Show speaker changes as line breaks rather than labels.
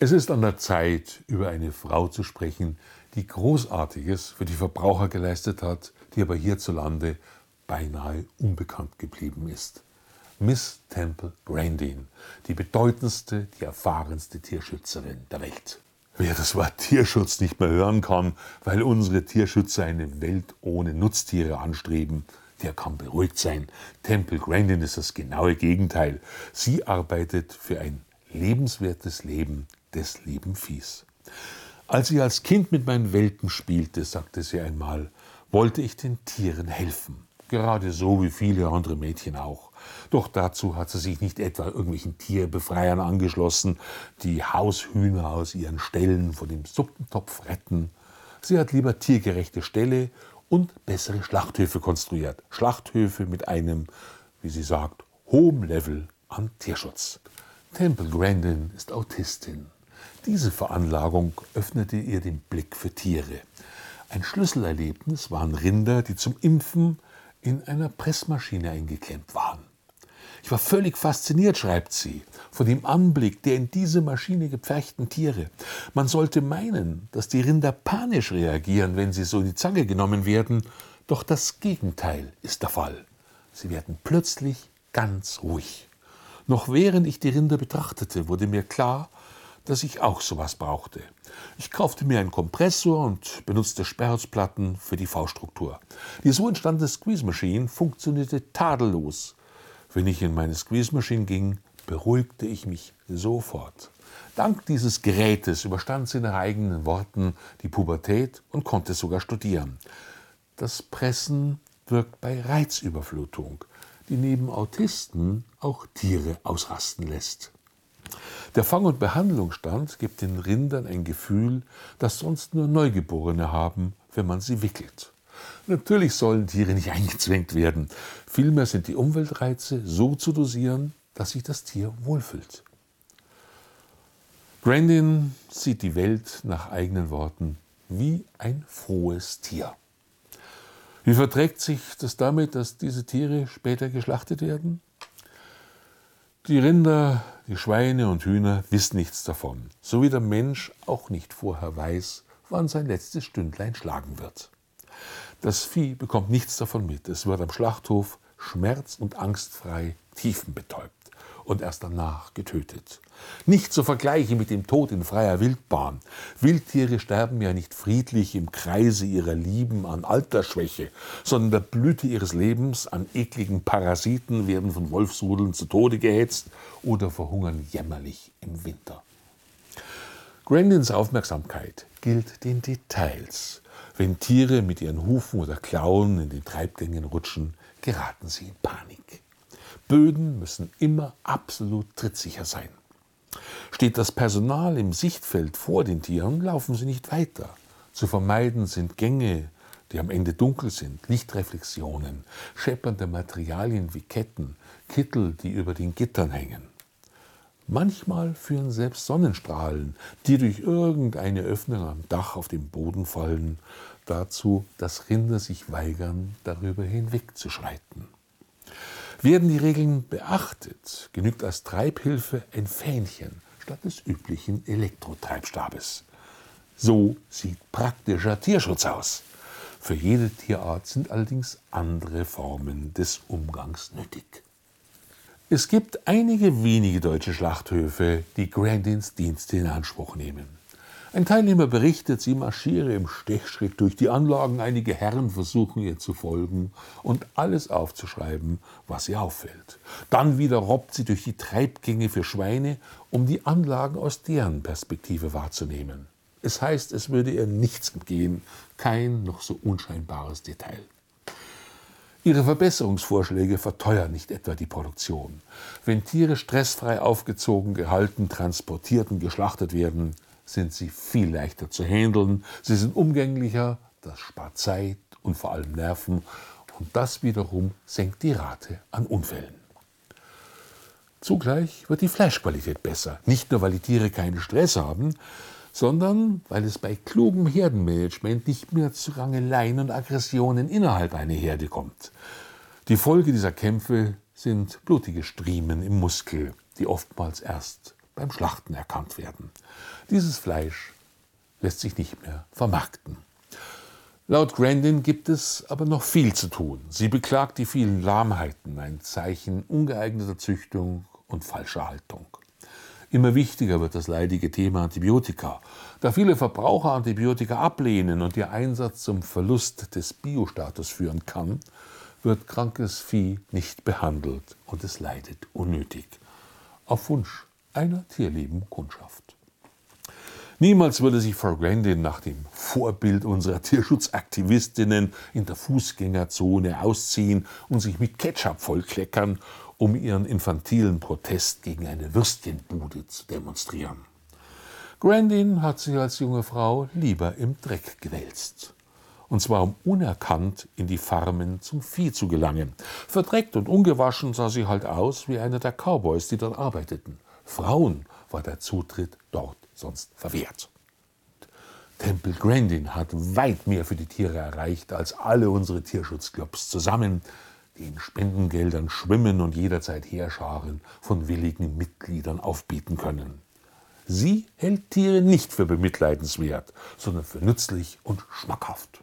Es ist an der Zeit, über eine Frau zu sprechen, die Großartiges für die Verbraucher geleistet hat, die aber hierzulande beinahe unbekannt geblieben ist. Miss Temple Grandin, die bedeutendste, die erfahrenste Tierschützerin der Welt. Wer das Wort Tierschutz nicht mehr hören kann, weil unsere Tierschützer eine Welt ohne Nutztiere anstreben, der kann beruhigt sein. Temple Grandin ist das genaue Gegenteil. Sie arbeitet für ein lebenswertes Leben des lieben Viehs. Als ich als Kind mit meinen Welpen spielte, sagte sie einmal, wollte ich den Tieren helfen. Gerade so wie viele andere Mädchen auch. Doch dazu hat sie sich nicht etwa irgendwelchen Tierbefreiern angeschlossen, die Haushühner aus ihren Ställen vor dem Suppentopf retten. Sie hat lieber tiergerechte Ställe und bessere Schlachthöfe konstruiert. Schlachthöfe mit einem, wie sie sagt, hohem Level an Tierschutz. Temple Grandin ist Autistin. Diese Veranlagung öffnete ihr den Blick für Tiere. Ein Schlüsselerlebnis waren Rinder, die zum Impfen in einer Pressmaschine eingeklemmt waren. Ich war völlig fasziniert, schreibt sie, von dem Anblick der in diese Maschine gepferchten Tiere. Man sollte meinen, dass die Rinder panisch reagieren, wenn sie so in die Zange genommen werden, doch das Gegenteil ist der Fall. Sie werden plötzlich ganz ruhig. Noch während ich die Rinder betrachtete, wurde mir klar, dass ich auch sowas brauchte. Ich kaufte mir einen Kompressor und benutzte Sperrholzplatten für die V-Struktur. Die so entstandene Squeeze Machine funktionierte tadellos. Wenn ich in meine Squeeze Machine ging, beruhigte ich mich sofort. Dank dieses Gerätes überstand sie nach eigenen Worten die Pubertät und konnte sogar studieren. Das Pressen wirkt bei Reizüberflutung, die neben Autisten auch Tiere ausrasten lässt. Der Fang- und Behandlungsstand gibt den Rindern ein Gefühl, das sonst nur Neugeborene haben, wenn man sie wickelt. Natürlich sollen Tiere nicht eingezwängt werden. Vielmehr sind die Umweltreize so zu dosieren, dass sich das Tier wohlfühlt. Grandin sieht die Welt nach eigenen Worten wie ein frohes Tier. Wie verträgt sich das damit, dass diese Tiere später geschlachtet werden? Die Rinder, die Schweine und Hühner wissen nichts davon, so wie der Mensch auch nicht vorher weiß, wann sein letztes Stündlein schlagen wird. Das Vieh bekommt nichts davon mit. Es wird am Schlachthof schmerz- und angstfrei tiefenbetäubt und erst danach getötet. Nicht zu vergleichen mit dem Tod in freier Wildbahn. Wildtiere sterben ja nicht friedlich im Kreise ihrer Lieben an Altersschwäche, sondern der Blüte ihres Lebens an ekligen Parasiten werden von Wolfsrudeln zu Tode gehetzt oder verhungern jämmerlich im Winter. Grandins Aufmerksamkeit gilt den Details. Wenn Tiere mit ihren Hufen oder Klauen in den Treibgängen rutschen, geraten sie in Panik. Böden müssen immer absolut trittsicher sein. Steht das Personal im Sichtfeld vor den Tieren, laufen sie nicht weiter. Zu vermeiden sind Gänge, die am Ende dunkel sind, Lichtreflexionen, scheppernde Materialien wie Ketten, Kittel, die über den Gittern hängen. Manchmal führen selbst Sonnenstrahlen, die durch irgendeine Öffnung am Dach auf den Boden fallen, dazu, dass Rinder sich weigern, darüber hinwegzuschreiten. Werden die Regeln beachtet, genügt als Treibhilfe ein Fähnchen statt des üblichen Elektrotreibstabes. So sieht praktischer Tierschutz aus. Für jede Tierart sind allerdings andere Formen des Umgangs nötig. Es gibt einige wenige deutsche Schlachthöfe, die Grandins Dienste in Anspruch nehmen. Ein Teilnehmer berichtet, sie marschiere im Stechschritt durch die Anlagen, einige Herren versuchen ihr zu folgen und alles aufzuschreiben, was ihr auffällt. Dann wieder robbt sie durch die Treibgänge für Schweine, um die Anlagen aus deren Perspektive wahrzunehmen. Es heißt, es würde ihr nichts entgehen, kein noch so unscheinbares Detail. Ihre Verbesserungsvorschläge verteuern nicht etwa die Produktion. Wenn Tiere stressfrei aufgezogen, gehalten, transportiert und geschlachtet werden, sind sie viel leichter zu handeln, sie sind umgänglicher, das spart Zeit und vor allem Nerven und das wiederum senkt die Rate an Unfällen. Zugleich wird die Fleischqualität besser, nicht nur weil die Tiere keinen Stress haben, sondern weil es bei klugem Herdenmanagement nicht mehr zu Rangeleien und Aggressionen innerhalb einer Herde kommt. Die Folge dieser Kämpfe sind blutige Striemen im Muskel, die oftmals erst beim Schlachten erkannt werden. Dieses Fleisch lässt sich nicht mehr vermarkten. Laut Grandin gibt es aber noch viel zu tun. Sie beklagt die vielen Lahmheiten, ein Zeichen ungeeigneter Züchtung und falscher Haltung. Immer wichtiger wird das leidige Thema Antibiotika. Da viele Verbraucher Antibiotika ablehnen und ihr Einsatz zum Verlust des Biostatus führen kann, wird krankes Vieh nicht behandelt und es leidet unnötig. Auf Wunsch einer tierlieben Kundschaft. Niemals würde sich Frau Grandin nach dem Vorbild unserer Tierschutzaktivistinnen in der Fußgängerzone ausziehen und sich mit Ketchup vollkleckern, um ihren infantilen Protest gegen eine Würstchenbude zu demonstrieren. Grandin hat sich als junge Frau lieber im Dreck gewälzt. Und zwar um unerkannt in die Farmen zum Vieh zu gelangen. Verdreckt und ungewaschen sah sie halt aus wie einer der Cowboys, die dort arbeiteten. Frauen war der Zutritt dort sonst verwehrt. Temple Grandin hat weit mehr für die Tiere erreicht als alle unsere Tierschutzclubs zusammen, die in Spendengeldern schwimmen und jederzeit Heerscharen von willigen Mitgliedern aufbieten können. Sie hält Tiere nicht für bemitleidenswert, sondern für nützlich und schmackhaft.